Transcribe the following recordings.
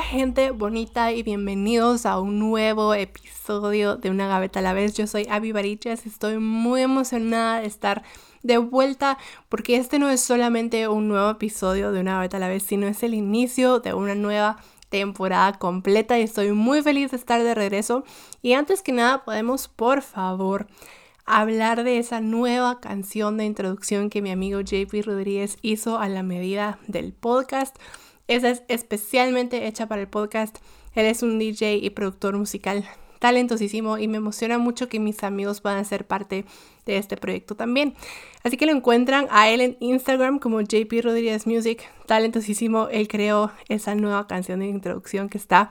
gente bonita y bienvenidos a un nuevo episodio de Una Gaveta a la vez. Yo soy Avi Barichas y estoy muy emocionada de estar de vuelta porque este no es solamente un nuevo episodio de Una Gaveta a la vez, sino es el inicio de una nueva temporada completa y estoy muy feliz de estar de regreso. Y antes que nada, podemos por favor hablar de esa nueva canción de introducción que mi amigo JP Rodríguez hizo a la medida del podcast. Esa es especialmente hecha para el podcast. Él es un DJ y productor musical talentosísimo y me emociona mucho que mis amigos puedan ser parte de este proyecto también. Así que lo encuentran a él en Instagram como JP Rodríguez Music, talentosísimo. Él creó esa nueva canción de introducción que está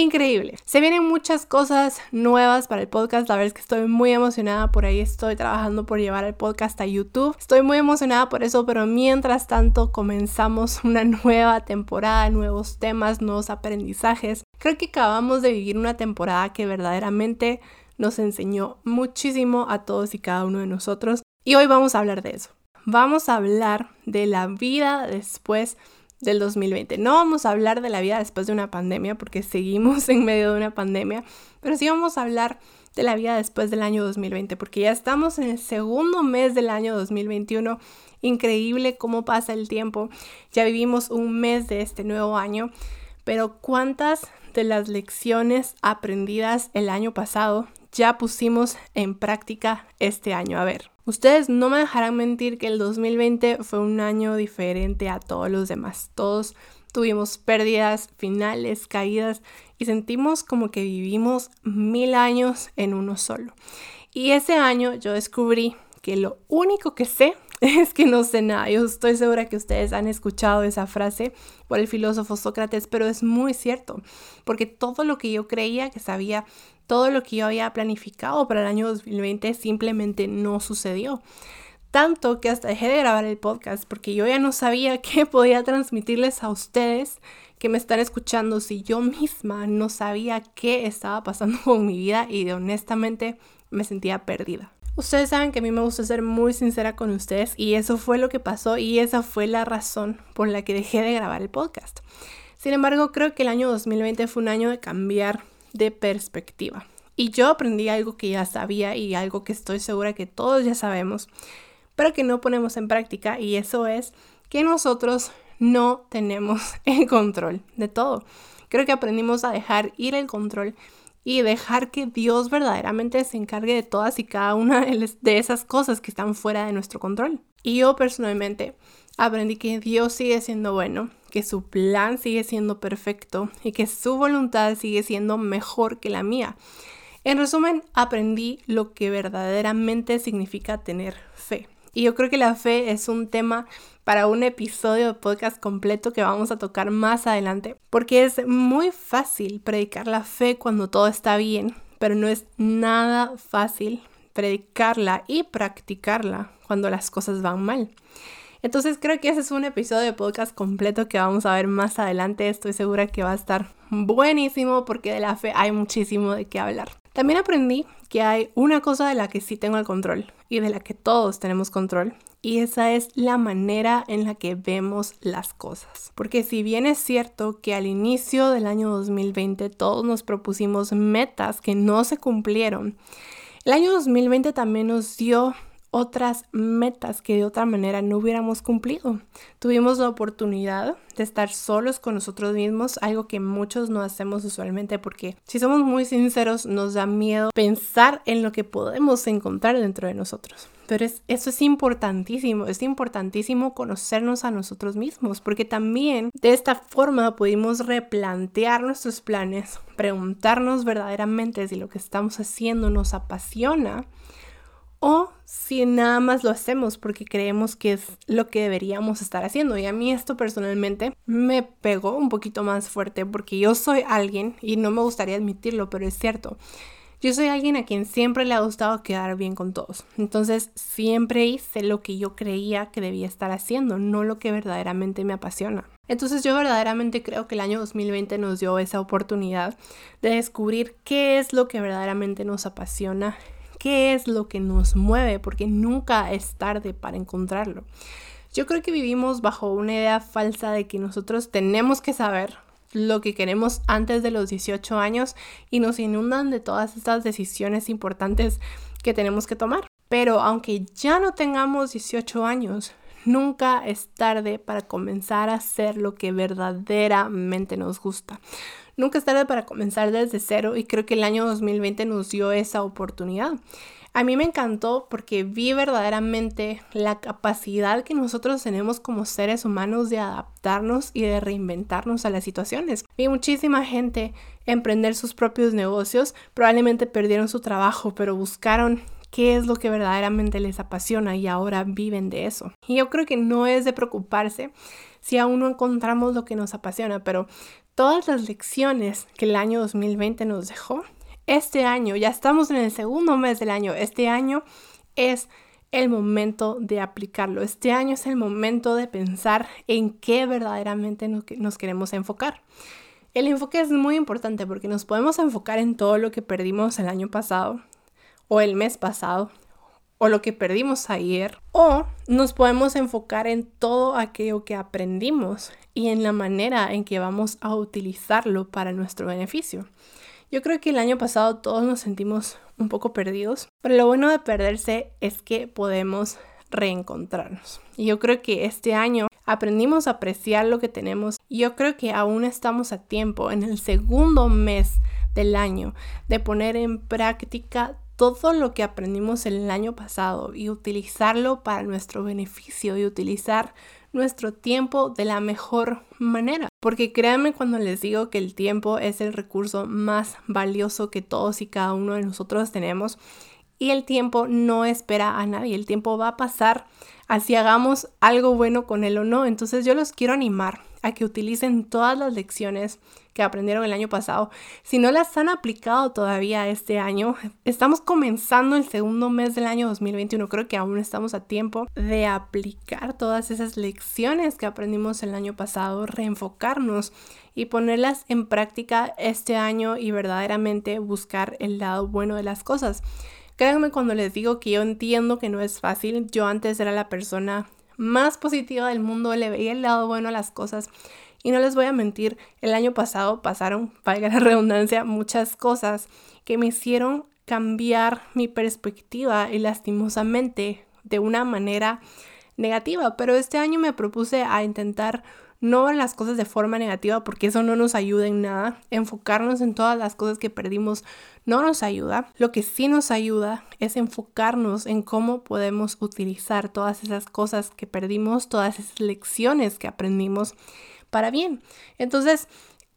increíble. Se vienen muchas cosas nuevas para el podcast. La verdad es que estoy muy emocionada. Por ahí estoy trabajando por llevar el podcast a YouTube. Estoy muy emocionada por eso, pero mientras tanto comenzamos una nueva temporada, nuevos temas, nuevos aprendizajes. Creo que acabamos de vivir una temporada que verdaderamente nos enseñó muchísimo a todos y cada uno de nosotros. Y hoy vamos a hablar de eso. Vamos a hablar de la vida después del 2020. No vamos a hablar de la vida después de una pandemia porque seguimos en medio de una pandemia, pero sí vamos a hablar de la vida después del año 2020 porque ya estamos en el segundo mes del año 2021. Increíble cómo pasa el tiempo. Ya vivimos un mes de este nuevo año, pero ¿cuántas de las lecciones aprendidas el año pasado ya pusimos en práctica este año? A ver, Ustedes no me dejarán mentir que el 2020 fue un año diferente a todos los demás. Todos tuvimos pérdidas, finales, caídas y sentimos como que vivimos mil años en uno solo. Y ese año yo descubrí que lo único que sé es que no sé nada. Yo estoy segura que ustedes han escuchado esa frase por el filósofo Sócrates, pero es muy cierto, porque todo lo que yo creía que sabía todo lo que yo había planificado para el año 2020 simplemente no sucedió. Tanto que hasta dejé de grabar el podcast porque yo ya no sabía qué podía transmitirles a ustedes que me están escuchando si yo misma no sabía qué estaba pasando con mi vida y honestamente me sentía perdida. Ustedes saben que a mí me gusta ser muy sincera con ustedes y eso fue lo que pasó y esa fue la razón por la que dejé de grabar el podcast. Sin embargo, creo que el año 2020 fue un año de cambiar de perspectiva. Y yo aprendí algo que ya sabía y algo que estoy segura que todos ya sabemos, pero que no ponemos en práctica y eso es que nosotros no tenemos el control de todo. Creo que aprendimos a dejar ir el control y dejar que Dios verdaderamente se encargue de todas y cada una de esas cosas que están fuera de nuestro control. Y yo personalmente aprendí que Dios sigue siendo bueno, que su plan sigue siendo perfecto y que su voluntad sigue siendo mejor que la mía. En resumen, aprendí lo que verdaderamente significa tener fe. Y yo creo que la fe es un tema para un episodio de podcast completo que vamos a tocar más adelante, porque es muy fácil predicar la fe cuando todo está bien, pero no es nada fácil predicarla y practicarla cuando las cosas van mal. Entonces creo que ese es un episodio de podcast completo que vamos a ver más adelante. Estoy segura que va a estar buenísimo porque de la fe hay muchísimo de qué hablar. También aprendí que hay una cosa de la que sí tengo el control y de la que todos tenemos control y esa es la manera en la que vemos las cosas. Porque si bien es cierto que al inicio del año 2020 todos nos propusimos metas que no se cumplieron, el año 2020 también nos dio otras metas que de otra manera no hubiéramos cumplido. Tuvimos la oportunidad de estar solos con nosotros mismos, algo que muchos no hacemos usualmente porque si somos muy sinceros nos da miedo pensar en lo que podemos encontrar dentro de nosotros. Pero eso es importantísimo, es importantísimo conocernos a nosotros mismos, porque también de esta forma pudimos replantear nuestros planes, preguntarnos verdaderamente si lo que estamos haciendo nos apasiona o si nada más lo hacemos porque creemos que es lo que deberíamos estar haciendo. Y a mí esto personalmente me pegó un poquito más fuerte porque yo soy alguien, y no me gustaría admitirlo, pero es cierto, yo soy alguien a quien siempre le ha gustado quedar bien con todos. Entonces siempre hice lo que yo creía que debía estar haciendo, no lo que verdaderamente me apasiona. Entonces yo verdaderamente creo que el año 2020 nos dio esa oportunidad de descubrir qué es lo que verdaderamente nos apasiona qué es lo que nos mueve, porque nunca es tarde para encontrarlo. Yo creo que vivimos bajo una idea falsa de que nosotros tenemos que saber lo que queremos antes de los 18 años y nos inundan de todas estas decisiones importantes que tenemos que tomar. Pero aunque ya no tengamos 18 años, nunca es tarde para comenzar a hacer lo que verdaderamente nos gusta. Nunca es tarde para comenzar desde cero y creo que el año 2020 nos dio esa oportunidad. A mí me encantó porque vi verdaderamente la capacidad que nosotros tenemos como seres humanos de adaptarnos y de reinventarnos a las situaciones. Vi muchísima gente emprender sus propios negocios, probablemente perdieron su trabajo, pero buscaron qué es lo que verdaderamente les apasiona y ahora viven de eso. Y yo creo que no es de preocuparse si aún no encontramos lo que nos apasiona, pero todas las lecciones que el año 2020 nos dejó este año, ya estamos en el segundo mes del año, este año es el momento de aplicarlo. Este año es el momento de pensar en qué verdaderamente nos queremos enfocar. El enfoque es muy importante porque nos podemos enfocar en todo lo que perdimos el año pasado o el mes pasado o lo que perdimos ayer o nos podemos enfocar en todo aquello que aprendimos y en la manera en que vamos a utilizarlo para nuestro beneficio. Yo creo que el año pasado todos nos sentimos un poco perdidos, pero lo bueno de perderse es que podemos reencontrarnos. Y yo creo que este año aprendimos a apreciar lo que tenemos y yo creo que aún estamos a tiempo en el segundo mes del año de poner en práctica todo lo que aprendimos el año pasado y utilizarlo para nuestro beneficio y utilizar nuestro tiempo de la mejor manera. Porque créanme cuando les digo que el tiempo es el recurso más valioso que todos y cada uno de nosotros tenemos. Y el tiempo no espera a nadie, el tiempo va a pasar así hagamos algo bueno con él o no. Entonces yo los quiero animar a que utilicen todas las lecciones que aprendieron el año pasado. Si no las han aplicado todavía este año, estamos comenzando el segundo mes del año 2021. Creo que aún estamos a tiempo de aplicar todas esas lecciones que aprendimos el año pasado, reenfocarnos y ponerlas en práctica este año y verdaderamente buscar el lado bueno de las cosas. Créanme cuando les digo que yo entiendo que no es fácil. Yo antes era la persona más positiva del mundo, le veía el lado bueno a las cosas. Y no les voy a mentir, el año pasado pasaron, valga la redundancia, muchas cosas que me hicieron cambiar mi perspectiva y lastimosamente de una manera negativa. Pero este año me propuse a intentar no ver las cosas de forma negativa porque eso no nos ayuda en nada. Enfocarnos en todas las cosas que perdimos no nos ayuda. Lo que sí nos ayuda es enfocarnos en cómo podemos utilizar todas esas cosas que perdimos, todas esas lecciones que aprendimos para bien. Entonces,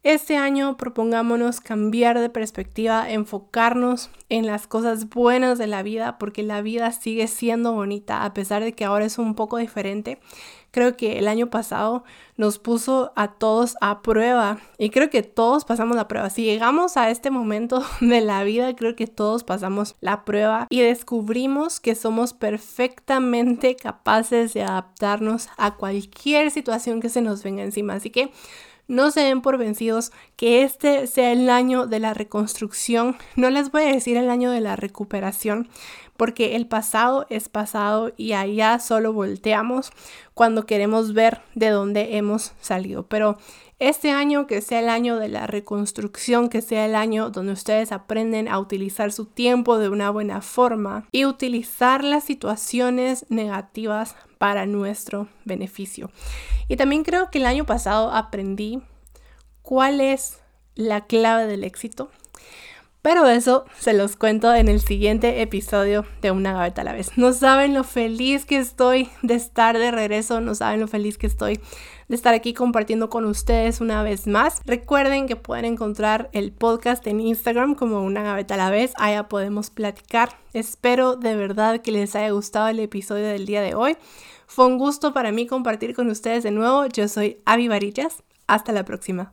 este año propongámonos cambiar de perspectiva, enfocarnos en las cosas buenas de la vida, porque la vida sigue siendo bonita, a pesar de que ahora es un poco diferente. Creo que el año pasado nos puso a todos a prueba y creo que todos pasamos la prueba. Si llegamos a este momento de la vida, creo que todos pasamos la prueba y descubrimos que somos perfectamente capaces de adaptarnos a cualquier situación que se nos venga encima. Así que no se den por vencidos que este sea el año de la reconstrucción. No les voy a decir el año de la recuperación, porque el pasado es pasado y allá solo volteamos cuando queremos ver de dónde hemos salido. Pero este año que sea el año de la reconstrucción, que sea el año donde ustedes aprenden a utilizar su tiempo de una buena forma y utilizar las situaciones negativas para nuestro beneficio. Y también creo que el año pasado aprendí cuál es la clave del éxito. Pero eso se los cuento en el siguiente episodio de Una Gaveta a la vez. No saben lo feliz que estoy de estar de regreso, no saben lo feliz que estoy de estar aquí compartiendo con ustedes una vez más. Recuerden que pueden encontrar el podcast en Instagram como Una Gaveta a la vez, allá podemos platicar. Espero de verdad que les haya gustado el episodio del día de hoy. Fue un gusto para mí compartir con ustedes de nuevo. Yo soy Avi Varillas. Hasta la próxima.